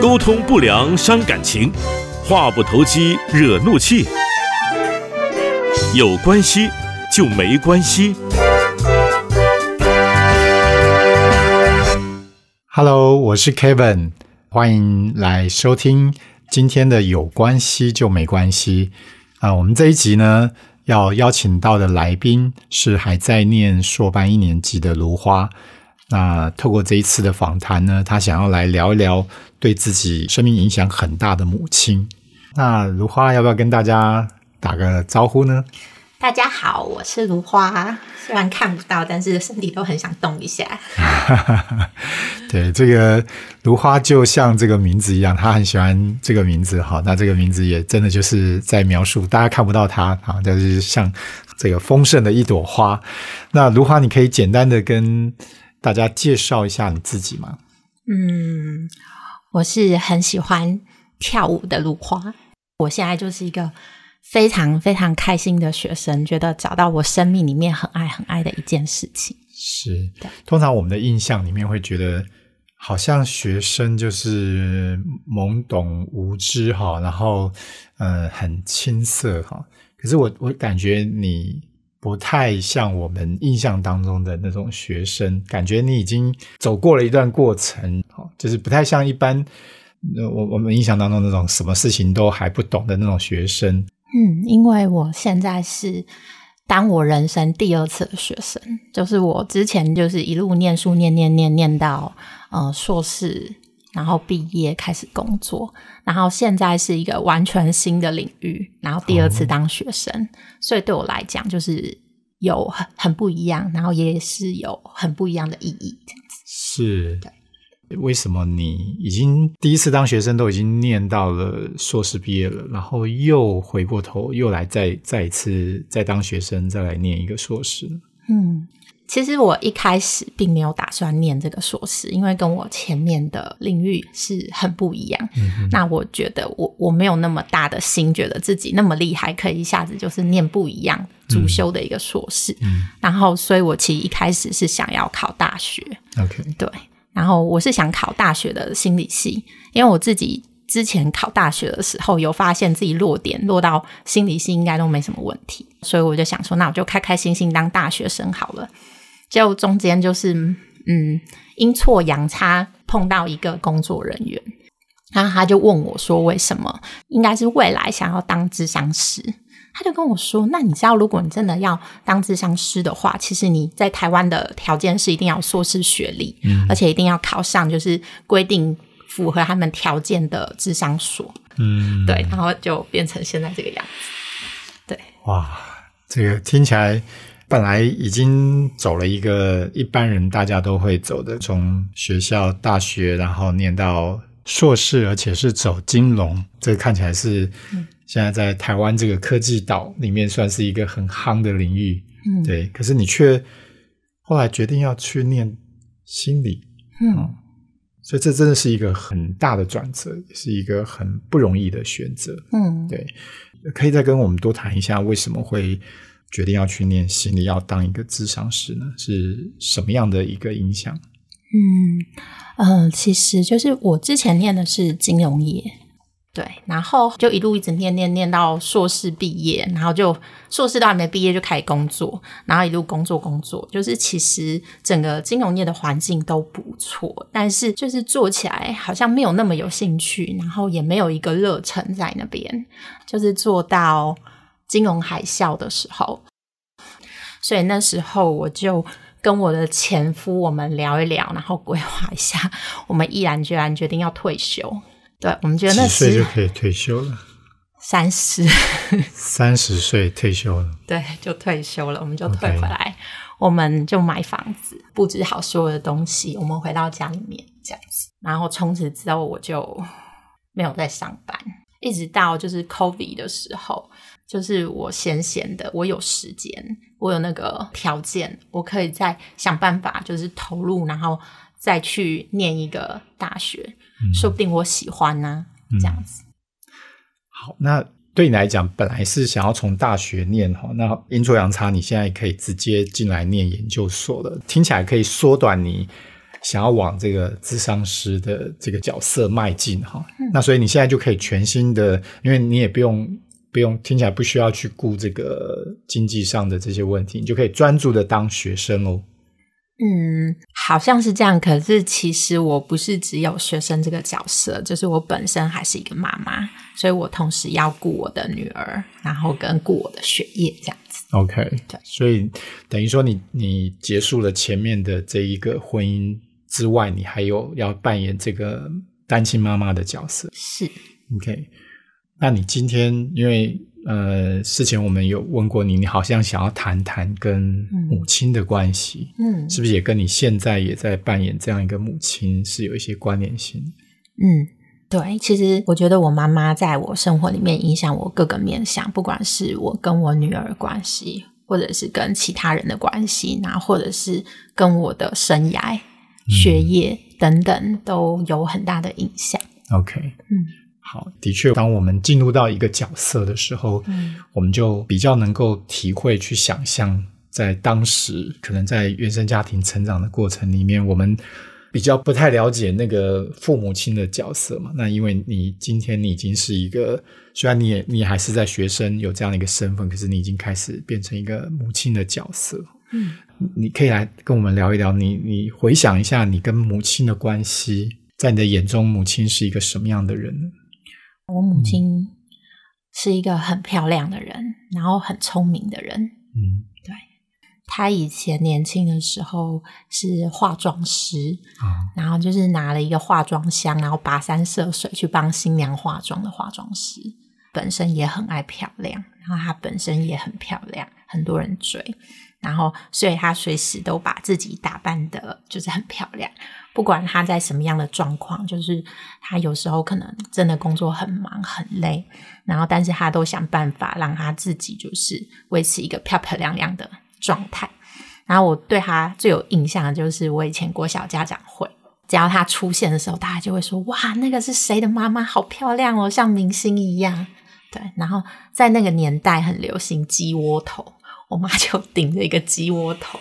沟通不良伤感情，话不投机惹怒气。有关系就没关系。Hello，我是 Kevin，欢迎来收听今天的有关系就没关系啊、我们这一集呢，要邀请到的来宾是还在念硕班一年级的芦花。那透过这一次的访谈呢，他想要来聊一聊对自己生命影响很大的母亲。那如花要不要跟大家打个招呼呢？大家好，我是如花，虽然看不到，但是身体都很想动一下。对，这个如花就像这个名字一样，她很喜欢这个名字哈。那这个名字也真的就是在描述，大家看不到她啊，但是像这个丰盛的一朵花。那如花，你可以简单的跟大家介绍一下你自己吗？嗯，我是很喜欢跳舞的如花，我现在就是一个非常非常开心的学生，觉得找到我生命里面很爱很爱的一件事情。是，通常我们的印象里面会觉得，好像学生就是懵懂无知哈，然后呃很青涩哈。可是我我感觉你不太像我们印象当中的那种学生，感觉你已经走过了一段过程，就是不太像一般。我我们印象当中那种什么事情都还不懂的那种学生，嗯，因为我现在是当我人生第二次的学生，就是我之前就是一路念书念念念念到呃硕士，然后毕业开始工作，然后现在是一个完全新的领域，然后第二次当学生，所以对我来讲就是有很很不一样，然后也是有很不一样的意义。是，为什么你已经第一次当学生都已经念到了硕士毕业了，然后又回过头又来再再一次再当学生再来念一个硕士呢？嗯，其实我一开始并没有打算念这个硕士，因为跟我前面的领域是很不一样。嗯那我觉得我我没有那么大的心，觉得自己那么厉害，可以一下子就是念不一样主修的一个硕士。嗯然后，所以我其实一开始是想要考大学，，OK，对，然后我是想考大学的心理系，因为我自己之前考大学的时候有发现自己落点落到心理系应该都没什么问题，所以我就想说，那我就开开心心当大学生好了。结果中间就是嗯阴错阳差碰到一个工作人员，然后他就问我说，为什么应该是未来想要当智商师？他就跟我说：“那你知道，如果你真的要当智商师的话，其实你在台湾的条件是一定要有硕士学历，而且一定要考上就是规定符合他们条件的智商所。嗯，对，然后就变成现在这个样子。对哇，这个听起来本来已经走了一个一般人大家都会走的，从学校、大学，然后念到硕士，而且是走金融，这个看起来是现在在台湾这个科技岛里面算是一个很夯的领域。嗯，对，可是你却后来决定要去念心理，嗯，所以这真的是一个很大的转折，也是一个很不容易的选择。嗯，对，可以再跟我们多谈一下为什么会决定要去念心理，要当一个智商师呢？是什么样的一个影响？嗯，呃，其实就是我之前念的是金融业，对，然后就一路一直念念念到硕士毕业，然后就硕士都还没毕业就开始工作，然后一路工作工作，就是其实整个金融业的环境都不错，但是就是做起来好像没有那么有兴趣，然后也没有一个热忱在那边，就是做到金融海啸的时候，所以那时候我就。跟我的前夫我们聊一聊，然后规划一下，我们毅然决然决定要退休。对，我们觉得那时就可以退休了？三十，三十岁退休了，对，就退休了，我们就退回来我们就买房子，布置好所有的东西，我们回到家里面这样子。然后从此之后，我就没有再上班，一直到就是 COVID 的时候，就是我闲闲的，我有时间，我有那个条件，我可以再想办法，就是投入，然后再去念一个大学，说不定我喜欢呢、这样子。好，那对你来讲，本来是想要从大学念哈，那阴错阳差，你现在可以直接进来念研究所了，听起来可以缩短你想要往这个智商师的这个角色迈进哈。那所以你现在就可以全新的，因为你也不用不用听起来不需要去顾这个经济上的这些问题，你就可以专注的当学生哦。嗯，好像是这样。可是其实我不是只有学生这个角色，就是我本身还是一个妈妈，所以我同时要顾我的女儿，然后跟顾我的学业这样子。OK，对所以等于说你你结束了前面的这一个婚姻之外，你还有要扮演这个单亲妈妈的角色。是，OK，那你今天因为呃事前我们有问过你，你好像想要谈谈跟母亲的关系，嗯是不是也跟你现在也在扮演这样一个母亲是有一些关联性？嗯，对。其实我觉得我妈妈在我生活里面影响我各个面向，不管是我跟我女儿的关系，或者是跟其他人的关系，然后或者是跟我的生涯、学业等等，都有很大的影响。OK，嗯，好，的确，当我们进入到一个角色的时候，嗯我们就比较能够体会、去想象，在当时可能在原生家庭成长的过程里面，我们比较不太了解那个父母亲的角色嘛。那因为你今天你已经是一个，虽然你也你还是在学生有这样的一个身份，可是你已经开始变成一个母亲的角色。嗯，你可以来跟我们聊一聊你，你回想一下你跟母亲的关系，在你的眼中，母亲是一个什么样的人？呢？我母亲是一个很漂亮的人，然后很聪明的人。嗯。对。她以前年轻的时候是化妆师，啊。然后就是拿了一个化妆箱，然后跋山涉水去帮新娘化妆的化妆师，本身也很爱漂亮，然后她本身也很漂亮，很多人追，然后所以她随时都把自己打扮的就是很漂亮，不管她在什么样的状况，就是她有时候可能真的工作很忙很累，然后但是她都想办法让她自己就是维持一个漂漂亮亮的状态。然后我对她最有印象的就是我以前国小家长会，只要她出现的时候，大家就会说：“哇，那个是谁的妈妈？好漂亮哦，像明星一样。”对，然后在那个年代很流行鸡窝头，我妈就顶着一个鸡窝头，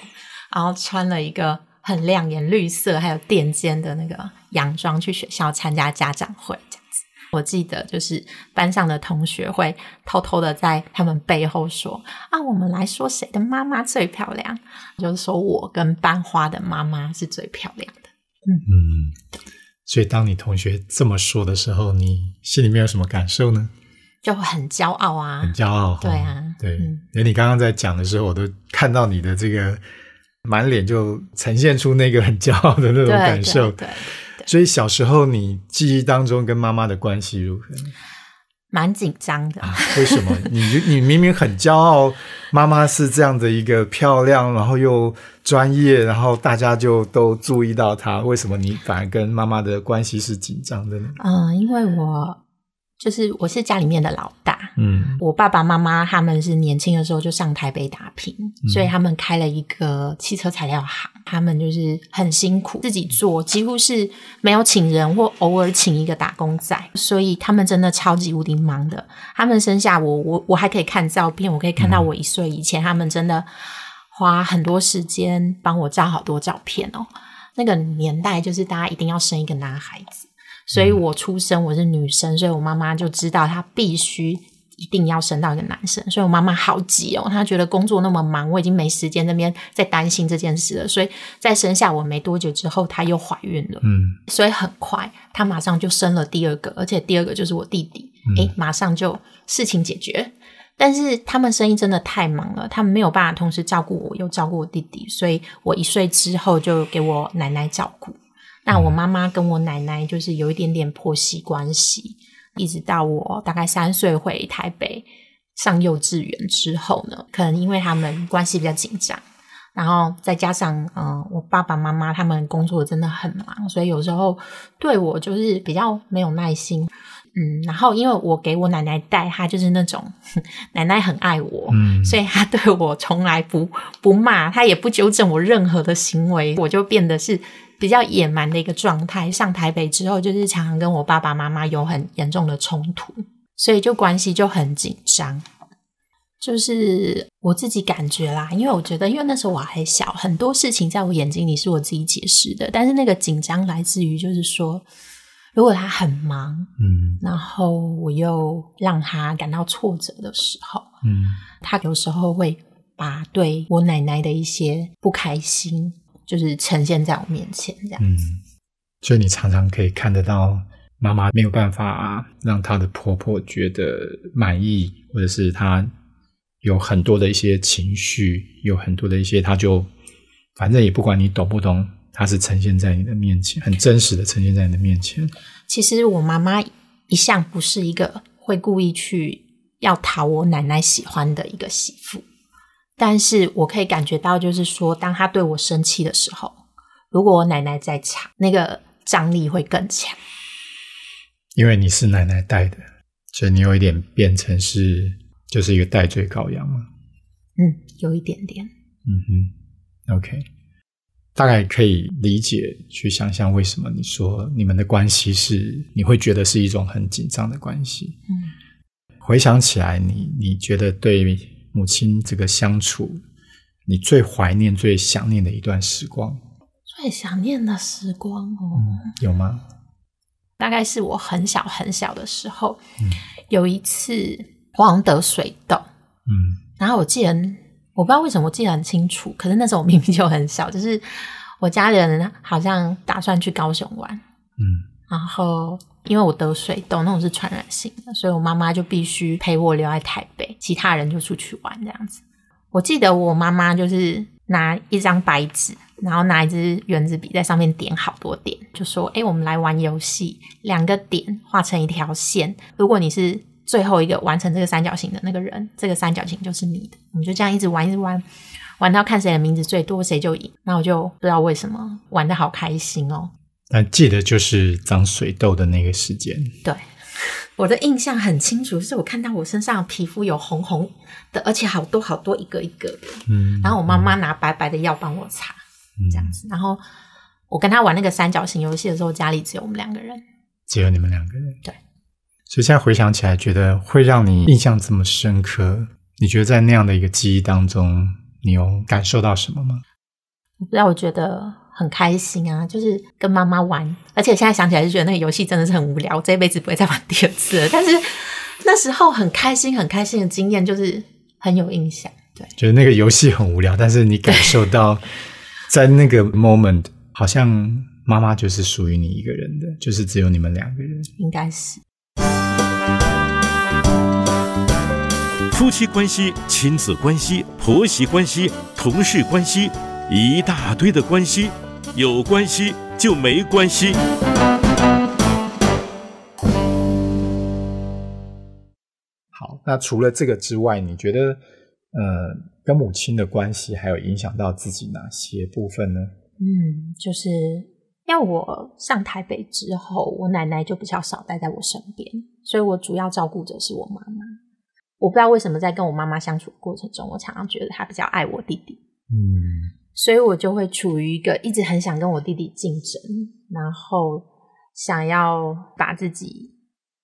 然后穿了一个很亮眼绿色还有垫肩的那个洋装去学校参加家长会，这样子。我记得就是班上的同学会偷偷的在他们背后说啊，我们来说谁的妈妈最漂亮，就是说我跟班花的妈妈是最漂亮的。嗯，所以当你同学这么说的时候，你心里面有什么感受呢？就很骄傲啊，很骄傲，对啊哦对。嗯因为你刚刚在讲的时候，我都看到你的这个满脸就呈现出那个很骄傲的那种感受。对对，所以小时候你记忆当中跟妈妈的关系如何？蛮紧张的。啊，为什么？你你明明很骄傲，妈妈是这样的一个漂亮，然后又专业，然后大家就都注意到她，为什么你反而跟妈妈的关系是紧张的呢？嗯，因为我就是我是家里面的老大，嗯我爸爸妈妈他们是年轻的时候就上台北打拼，嗯所以他们开了一个汽车材料行。他们就是很辛苦，自己做，几乎是没有请人或偶尔请一个打工仔，所以他们真的超级无敌忙的。他们生下我，我我还可以看照片，我可以看到我一岁以前，他们真的花很多时间帮我照好多照片哦。那个年代就是大家一定要生一个男孩子，所以我出生我是女生，所以我妈妈就知道她必须一定要生到一个男生，所以我妈妈好急哦，她觉得工作那么忙，我已经没时间那边在担心这件事了，所以在生下我没多久之后，她又怀孕了，嗯所以很快她马上就生了第二个，而且第二个就是我弟弟，诶，马上就事情解决。但是他们生意真的太忙了，他们没有办法同时照顾我，又照顾我弟弟，所以我一岁之后就给我奶奶照顾。那我妈妈跟我奶奶就是有一点点婆媳关系，一直到我大概三岁回台北上幼稚园之后呢，可能因为他们关系比较紧张，然后再加上嗯、呃我爸爸妈妈他们工作真的很忙，所以有时候对我就是比较没有耐心。嗯，然后因为我给我奶奶带，她就是那种奶奶很爱我，嗯所以她对我从来不不骂，她也不纠正我任何的行为，我就变得是比较野蛮的一个状态。上台北之后，就是常常跟我爸爸妈妈有很严重的冲突，所以就关系就很紧张。就是我自己感觉啦，因为我觉得，因为那时候我还小，很多事情在我眼睛里是我自己解释的，但是那个紧张来自于，就是说，如果他很忙，嗯然后我又让他感到挫折的时候，嗯他有时候会把对我奶奶的一些不开心，就是呈现在我面前，这样。嗯，所以你常常可以看得到妈妈没有办法让她的婆婆觉得满意，或者是她有很多的一些情绪，有很多的一些，她就反正也不管你懂不懂，她是呈现在你的面前，很真实的呈现在你的面前。其实我妈妈一向不是一个会故意去要讨我奶奶喜欢的一个媳妇，但是我可以感觉到，就是说，当他对我生气的时候，如果我奶奶在场，那个张力会更强。因为你是奶奶带的，所以你有一点变成是就是一个代罪羔羊嘛。嗯，有一点点。嗯哼，OK，大概可以理解去想象为什么你说你们的关系是你会觉得是一种很紧张的关系。嗯，回想起来你，你觉得对母亲这个相处，你最怀念、最想念的一段时光，最想念的时光哦。有吗？大概是我很小很小的时候，有一次我好像得水痘，嗯。然后我记得我不知道为什么我记得很清楚，可是那时候我明明就很小，就是我家人好像打算去高雄玩，嗯然后因为我得水痘，那种是传染性的，所以我妈妈就必须陪我留在台北，其他人就出去玩这样子。我记得我妈妈就是拿一张白纸，然后拿一支圆珠笔在上面点好多点，就说：“哎，我们来玩游戏，两个点画成一条线，如果你是最后一个完成这个三角形的那个人，这个三角形就是你的。我们就这样一直玩，一直玩，玩到看谁的名字最多，谁就赢。那我就不知道为什么玩的好开心哦。但记得就是长水痘的那个时间。对，我的印象很清楚，是我看到我身上皮肤有红红的，而且好多好多一个一个的。嗯，然后我妈妈拿白白的药帮我擦，这样子。然后我跟她玩那个三角形游戏的时候，家里只有我们两个人。只有你们两个人。对，所以现在回想起来，觉得会让你印象这么深刻。你觉得在那样的一个记忆当中，你有感受到什么吗？我不知道，我觉得很开心啊，就是跟妈妈玩，而且现在想起来就觉得那个游戏真的是很无聊，我这一辈子不会再玩第二次了。但是那时候很开心、很开心的经验，就是很有印象。对，觉得那个游戏很无聊，但是你感受到在那个 moment，好像妈妈就是属于你一个人的，就是只有你们两个人。应该是。夫妻关系、亲子关系、婆媳关系、同事关系，一大堆的关系，有关系就没关系。好，那除了这个之外，你觉得呃，跟母亲的关系还有影响到自己哪些部分呢？嗯，就是因为我上台北之后，我奶奶就比较少待在我身边，所以我主要照顾者是我妈妈。我不知道为什么在跟我妈妈相处的过程中，我常常觉得她比较爱我弟弟，嗯所以我就会处于一个一直很想跟我弟弟竞争，然后想要把自己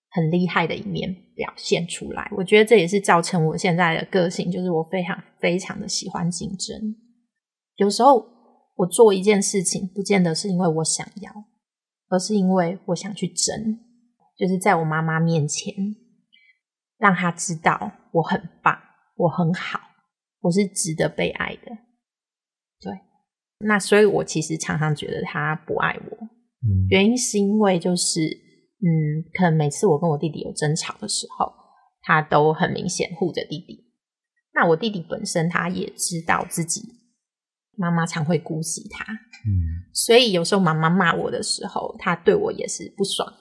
很厉害的一面表现出来。我觉得这也是造成我现在的个性，就是我非常非常的喜欢竞争。有时候我做一件事情，不见得是因为我想要，而是因为我想去争，就是在我妈妈面前让她知道我很棒，我很好，我是值得被爱的。对，那所以我其实常常觉得他不爱我，嗯原因是因为就是，嗯，可能每次我跟我弟弟有争吵的时候，他都很明显护着弟弟。那我弟弟本身他也知道自己妈妈常会姑息他，嗯所以有时候妈妈骂我的时候，他对我也是不爽，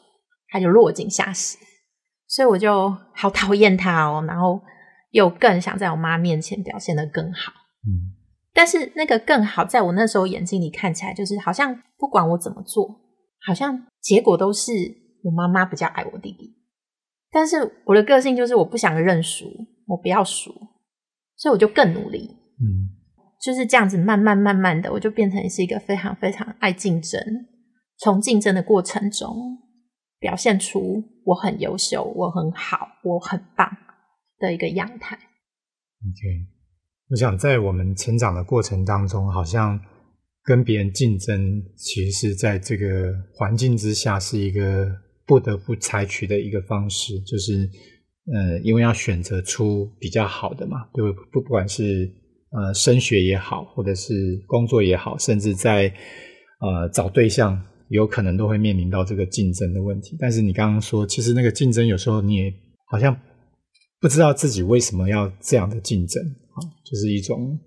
他就落井下石。所以我就好讨厌他哦，然后又更想在我妈面前表现得更好。嗯但是那个更好，在我那时候眼睛里看起来，就是好像不管我怎么做，好像结果都是我妈妈比较爱我弟弟。但是我的个性就是我不想认输，我不要输，所以我就更努力。嗯就是这样子，慢慢慢慢的，我就变成是一个非常非常爱竞争。从竞争的过程中，表现出我很优秀、我很好、我很棒的一个样态。OK，我想在我们成长的过程当中，好像跟别人竞争，其实是在这个环境之下是一个不得不采取的一个方式，就是呃，因为要选择出比较好的嘛，就不不管是呃升学也好，或者是工作也好，甚至在呃找对象，有可能都会面临到这个竞争的问题。但是你刚刚说，其实那个竞争有时候你也好像不知道自己为什么要这样的竞争啊，就是一种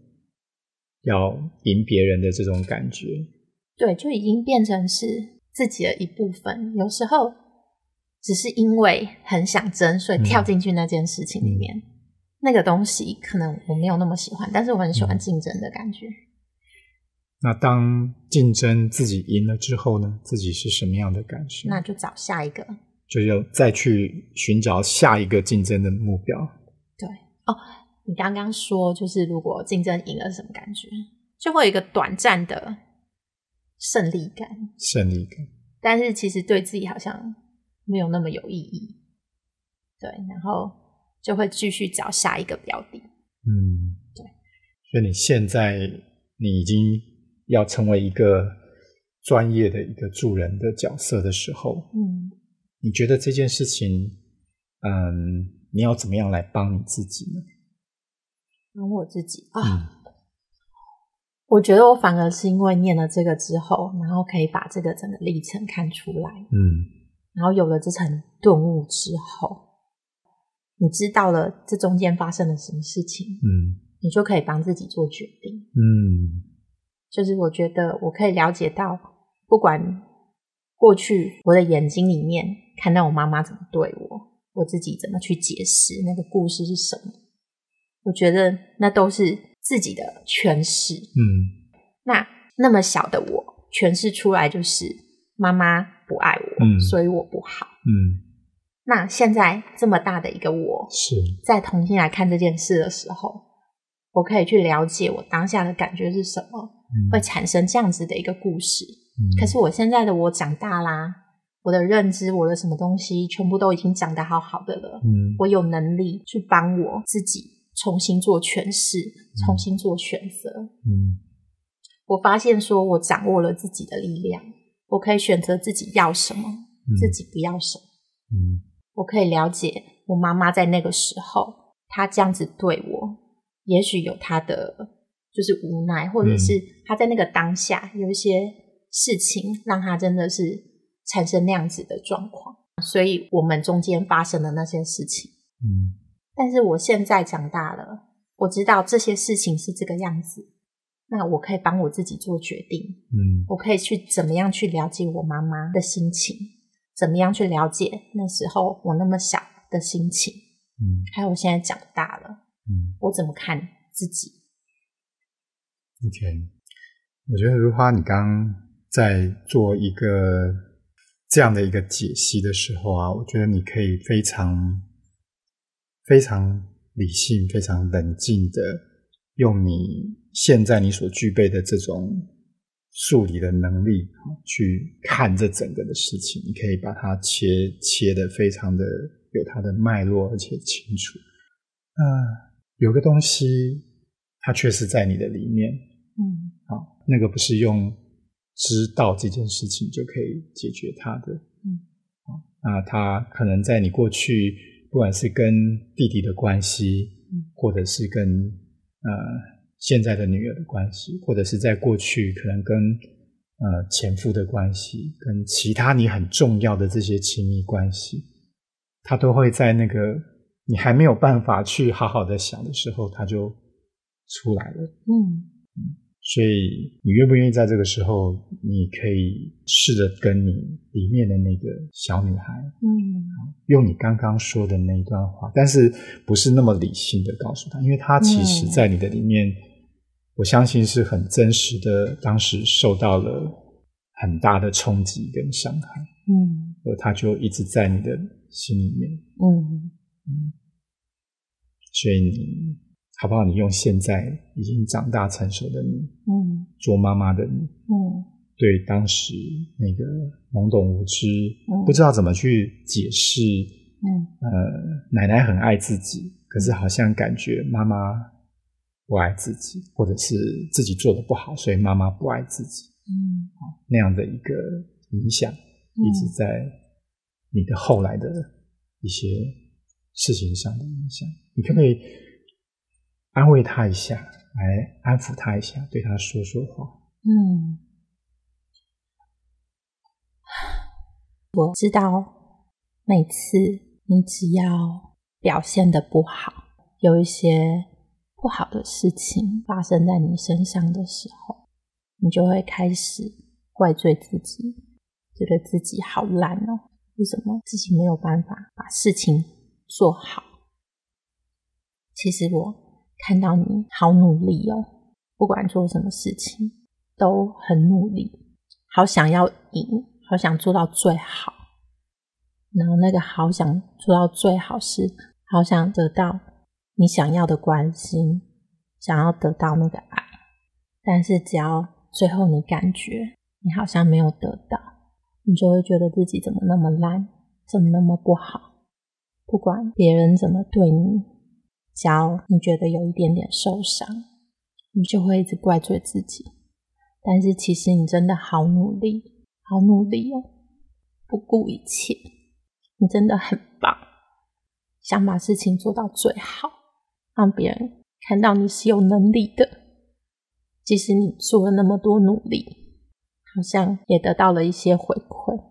要赢别人的这种感觉。对，就已经变成是自己的一部分。有时候只是因为很想争，所以跳进去那件事情里面。那个东西可能我没有那么喜欢，但是我很喜欢竞争的感觉。那当竞争自己赢了之后呢？自己是什么样的感受？那就找下一个。就要再去寻找下一个竞争的目标。对哦，你刚刚说就是如果竞争赢了，什么感觉？就会有一个短暂的胜利感，胜利感。但是其实对自己好像没有那么有意义。对，然后就会继续找下一个标的。嗯，对。所以你现在你已经要成为一个专业的一个助人的角色的时候，嗯。你觉得这件事情，嗯，你要怎么样来帮你自己呢？帮我自己啊，嗯、我觉得我反而是因为念了这个之后，然后可以把这个整个历程看出来，嗯，然后有了这层顿悟之后，你知道了这中间发生了什么事情，嗯，你就可以帮自己做决定，嗯，就是我觉得我可以了解到，不管过去我的眼睛里面。看到我妈妈怎么对我，我自己怎么去解释那个故事是什么？我觉得那都是自己的诠释。嗯，那那么小的我诠释出来就是妈妈不爱我，嗯、所以我不好。嗯，那现在这么大的一个我，是在重新来看这件事的时候，我可以去了解我当下的感觉是什么，嗯、会产生这样子的一个故事。嗯、可是我现在的我长大啦。我的认知，我的什么东西，全部都已經長得好好的了。嗯，我有能力去帮我自己重新做诠释，重新做选择。嗯，我发现说我掌握了自己的力量，我可以选择自己要什么，嗯、自己不要什么。嗯，我可以了解我妈妈在那个时候，她这样子对我，也许有她的就是无奈，或者是她在那个当下有一些事情，让她真的是。产生那样子的状况，所以我们中间发生的那些事情，嗯，但是我现在长大了，我知道这些事情是这个样子，那我可以帮我自己做决定，嗯，我可以去怎么样去了解我妈妈的心情，怎么样去了解那时候我那么小的心情，嗯，还有我现在长大了，嗯，我怎么看自己？OK，我觉得如花，你刚在做一个这样的一个解析的时候啊，我觉得你可以非常、非常理性、非常冷静的用你现在你所具备的这种数理的能力去看这整个的事情。你可以把它切切的非常的有它的脉络，而且清楚。啊，有个东西，它确实在你的里面。嗯，好，那个不是用。知道这件事情就可以解决它的，嗯，啊那它可能在你过去，不管是跟弟弟的關係，嗯，或者是跟呃现在的女儿的关系，或者是在过去可能跟呃前夫的关系，跟其他你很重要的这些亲密关系，他都会在那个你还没有办法去好好的想的时候，他就出来了，嗯。所以，你愿不愿意在这个时候，你可以试着跟你里面的那个小女孩，嗯，用你刚刚说的那一段话，但是不是那么理性的告诉她，因为她其实在你的里面，我相信是很真实的，当时受到了很大的冲击跟伤害，嗯，而她就一直在你的心里面，嗯。嗯，所以你。好不好？你用现在已经长大成熟的你，嗯，做妈妈的你，嗯，对当时那个懵懂无知，嗯。不知道怎么去解释，嗯。呃，奶奶很爱自己，可是好像感觉妈妈不爱自己，或者是自己做的不好，所以妈妈不爱自己，嗯。那样的一个影响，一直在你的后来的一些事情上的影响。你可不可以安慰他一下，来安抚他一下，对他说说话？嗯，我知道，每次你只要表现的不好，有一些不好的事情发生在你身上的时候，你就会开始怪罪自己，觉得自己好烂哦，为什么自己没有办法把事情做好？其实我看到你好努力哦，不管做什么事情都很努力，好想要赢，好想做到最好。然后那个好想做到最好是好想得到你想要的关心，想要得到那个爱，但是只要最后你感觉你好像没有得到，你就会觉得自己怎么那么烂，怎么那么不好。不管别人怎么对你，只要你觉得有一点点受伤，你就会一直怪罪自己。但是其实你真的好努力，好努力哦，不顾一切，你真的很棒，想把事情做到最好，让别人看到你是有能力的。即使你做了那么多努力，好像也得到了一些回馈，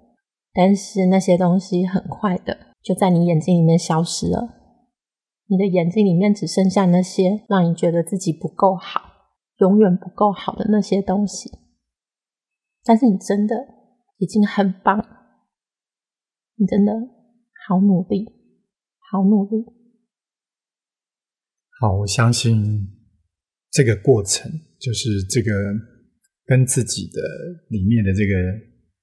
但是那些东西很快的就在你眼睛里面消失了。你的眼睛里面只剩下那些让你觉得自己不够好、永远不够好的那些东西。但是你真的已经很棒，你真的好努力，好努力。好，我相信这个过程就是这个跟自己的里面的这个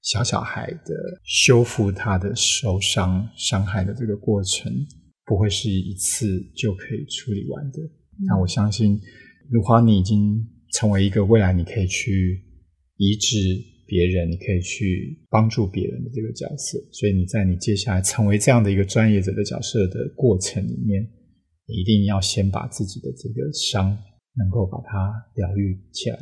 小小孩的修复他的受伤伤害的这个过程，不会是一次就可以处理完的。那我相信，如果你已经成为一个未来你可以去移植别人，你可以去帮助别人的这个角色，所以你在你接下来成为这样的一个专业者的角色的过程里面，你一定要先把自己的这个伤能够把它疗愈起来。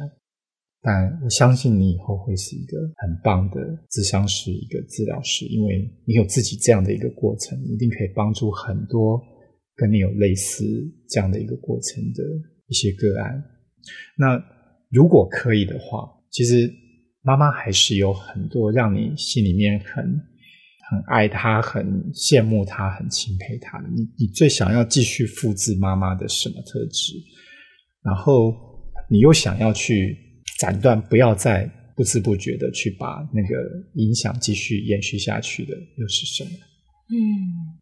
但我相信你以后会是一个很棒的咨商师，一个治疗师，因为你有自己这样的一个过程，一定可以帮助很多跟你有类似这样的一个过程的一些个案。那如果可以的话，其实妈妈还是有很多让你心里面很很爱她、很羡慕她、很钦佩她的。你你最想要继续复制妈妈的什么特质？然后你又想要去斩断，不要再不知不觉的去把那个影响继续延续下去的，又是什么？嗯，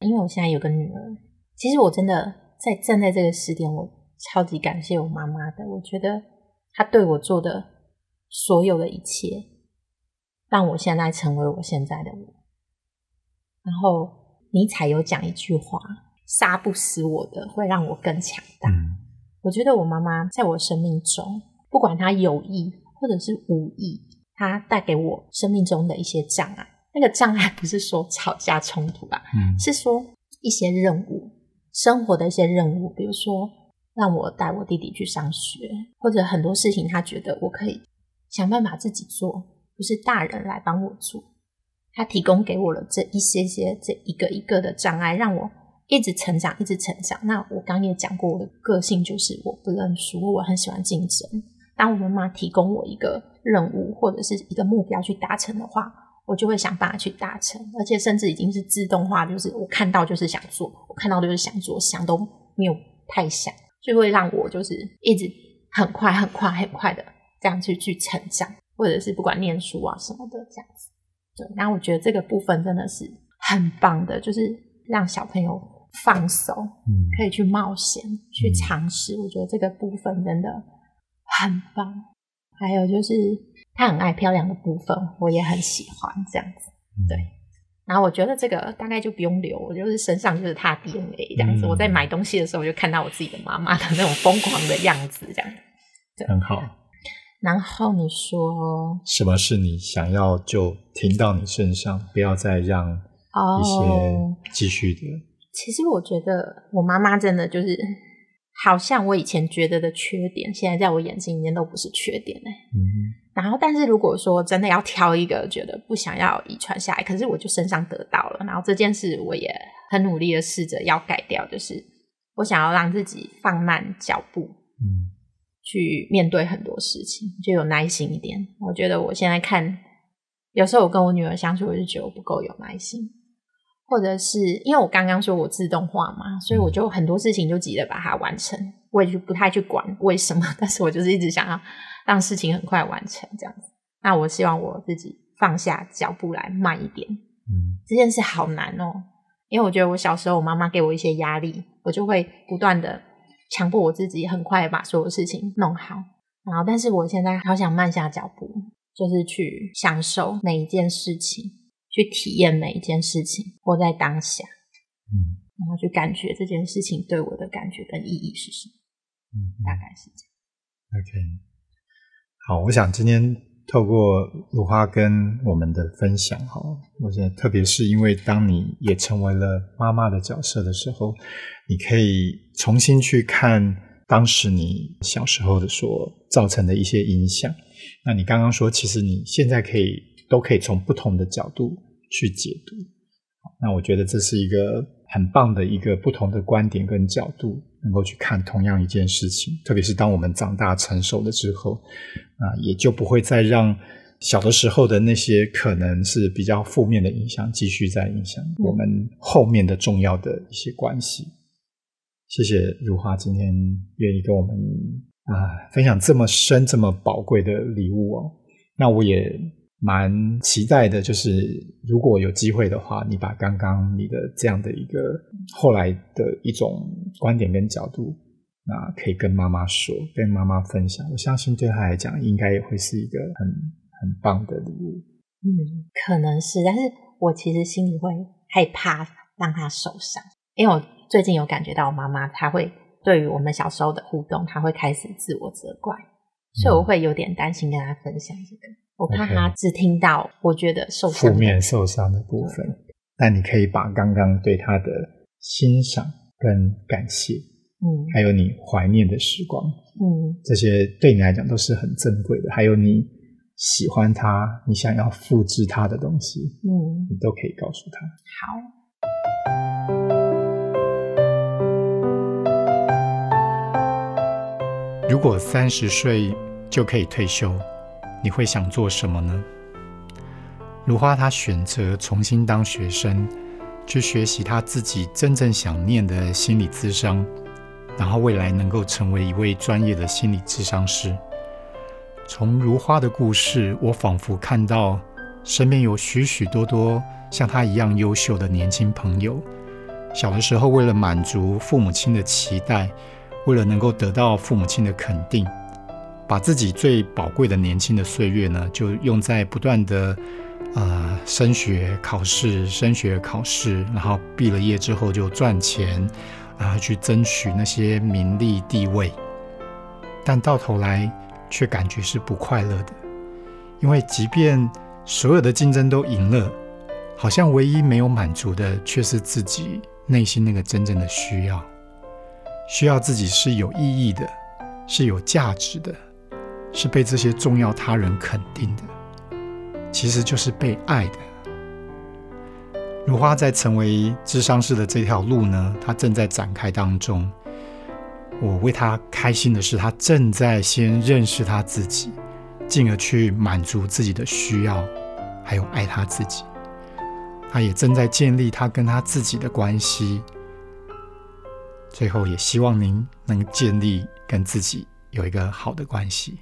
因为我现在有个女儿，其实我真的在站在这个时点，我超级感谢我妈妈的。我觉得她对我做的所有的一切，让我现在成为我现在的我。然后尼采有讲一句话：“杀不死我的，会让我更强大。嗯我觉得我妈妈在我生命中，不管他有意或者是无意，他带给我生命中的一些障碍。那个障碍不是说吵架冲突吧，嗯是说一些任务，生活的一些任务，比如说让我带我弟弟去上学，或者很多事情，他觉得我可以想办法自己做，不是大人来帮我做。他提供给我了这一些些、这一个一个的障碍，让我一直成长，一直成长。那我刚也讲过，我的个性就是我不认输，我很喜欢竞争。当我妈妈提供我一个任务或者是一个目标去达成的话，我就会想办法去达成，而且甚至已经是自动化，就是我看到就是想做，我看到就是想做，想都没有太想，就会让我就是一直很快、很快、很快的这样去去成长，或者是不管念书啊什么的这样子。对，然后我觉得这个部分真的是很棒的，就是让小朋友放手，嗯可以去冒险、去尝试。我觉得这个部分真的很棒。还有就是他很爱漂亮的部分，我也很喜欢这样子。对，然后我觉得这个大概就不用留，我就是身上就是他的 DNA 这样子。嗯我在买东西的时候，我就看到我自己的妈妈的那种疯狂的样子，这样。很好。然后你说什么是你想要就停到你身上，不要再让一些哦，继续的。其实我觉得我妈妈真的就是，好像我以前觉得的缺点，现在在我眼睛里面都不是缺点哎、嗯然后，但是如果说真的要挑一个觉得不想要遗传下来，可是我就身上得到了，然后这件事我也很努力的试着要改掉，就是我想要让自己放慢脚步，嗯。去面对很多事情，就有耐心一点。我觉得我现在看，有时候我跟我女儿相处，我就觉得我不够有耐心，或者是因为我刚刚说我自动化嘛，所以我就很多事情就急着把它完成，我也就不太去管为什么，但是我就是一直想要让事情很快完成这样子。那我希望我自己放下脚步来慢一点，嗯这件事好难哦，因为我觉得我小时候我妈妈给我一些压力，我就会不断的强迫我自己很快把所有事情弄好。然后，但是我现在好想慢下脚步，就是去享受每一件事情，去体验每一件事情，活在当下，嗯然后去感觉这件事情对我的感觉跟意义是什么，嗯大概是这样。OK，好，我想今天透过如花跟我们的分享，哈，我觉得特别是因为当你也成为了妈妈的角色的时候，你可以重新去看当时你小时候的所造成的一些影响。那你刚刚说，其实你现在可以都可以从不同的角度去解读。那我觉得这是一个很棒的一个不同的观点跟角度，能够去看同样一件事情。特别是当我们长大成熟了之后，啊，也就不会再让小的时候的那些可能是比较负面的影响继续在影响我们后面的重要的一些关系。谢谢如花今天愿意跟我们啊分享这么深、这么宝贵的礼物哦。那我也蛮期待的，就是如果有机会的话，你把刚刚你的这样的一个后来的一种观点跟角度，那可以跟妈妈说，跟妈妈分享。我相信对她来讲，应该也会是一个很很棒的礼物。嗯，可能是，但是我其实心里会害怕让她受伤，因为我最近有感觉到我妈妈她会对于我们小时候的互动，她会开始自我责怪，所以我会有点担心跟她分享这个，我怕她只听到我觉得受伤负面受伤的部分，但你可以把刚刚对他的欣赏跟感谢，嗯还有你怀念的时光，嗯这些对你来讲都是很珍贵的。还有你喜欢他，你想要复制他的东西，嗯，你都可以告诉他。好。如果三十岁就可以退休，你会想做什么呢？如花她选择重新当学生，去学习她自己真正想念的心理咨商，然后未来能够成为一位专业的心理咨商师。从如花的故事，我仿佛看到身边有许许多多像她一样优秀的年轻朋友。小的时候，为了满足父母亲的期待，为了能够得到父母亲的肯定，把自己最宝贵的年轻的岁月呢，就用在不断的呃升学考试、升学考试，然后毕了业之后就赚钱然后、去争取那些名利地位，但到头来却感觉是不快乐的，因为即便所有的竞争都赢了，好像唯一没有满足的却是自己内心那个真正的需要。需要自己是有意义的，是有价值的，是被这些重要他人肯定的，其实就是被爱的。如花在成为智商师的这条路呢，她正在展开当中。我为她开心的是，她正在先认识她自己，进而去满足自己的需要，还有爱她自己。她也正在建立她跟她自己的关系。最后，也希望您能建立跟自己有一个好的关系。